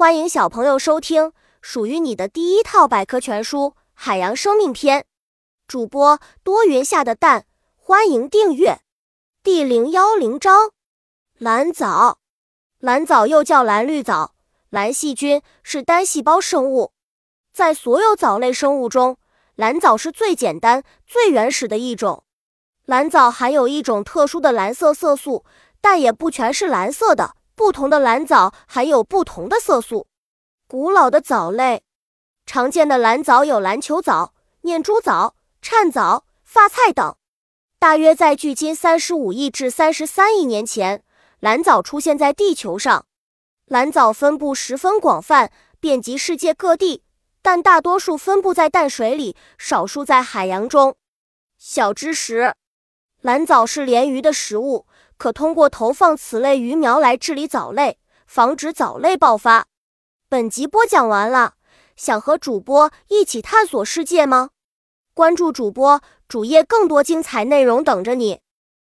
欢迎小朋友收听属于你的第一套百科全书《海洋生命篇》。主播多云下的蛋，欢迎订阅。第零幺零章：蓝藻。蓝藻又叫蓝绿藻，蓝细菌是单细胞生物。在所有藻类生物中，蓝藻是最简单、最原始的一种。蓝藻含有一种特殊的蓝色色素，但也不全是蓝色的。不同的蓝藻含有不同的色素。古老的藻类，常见的蓝藻有篮球藻、念珠藻、颤藻、发菜等。大约在距今三十五亿至三十三亿年前，蓝藻出现在地球上。蓝藻分布十分广泛，遍及世界各地，但大多数分布在淡水里，少数在海洋中。小知识：蓝藻是鲢鱼的食物。可通过投放此类鱼苗来治理藻类，防止藻类爆发。本集播讲完了，想和主播一起探索世界吗？关注主播主页，更多精彩内容等着你。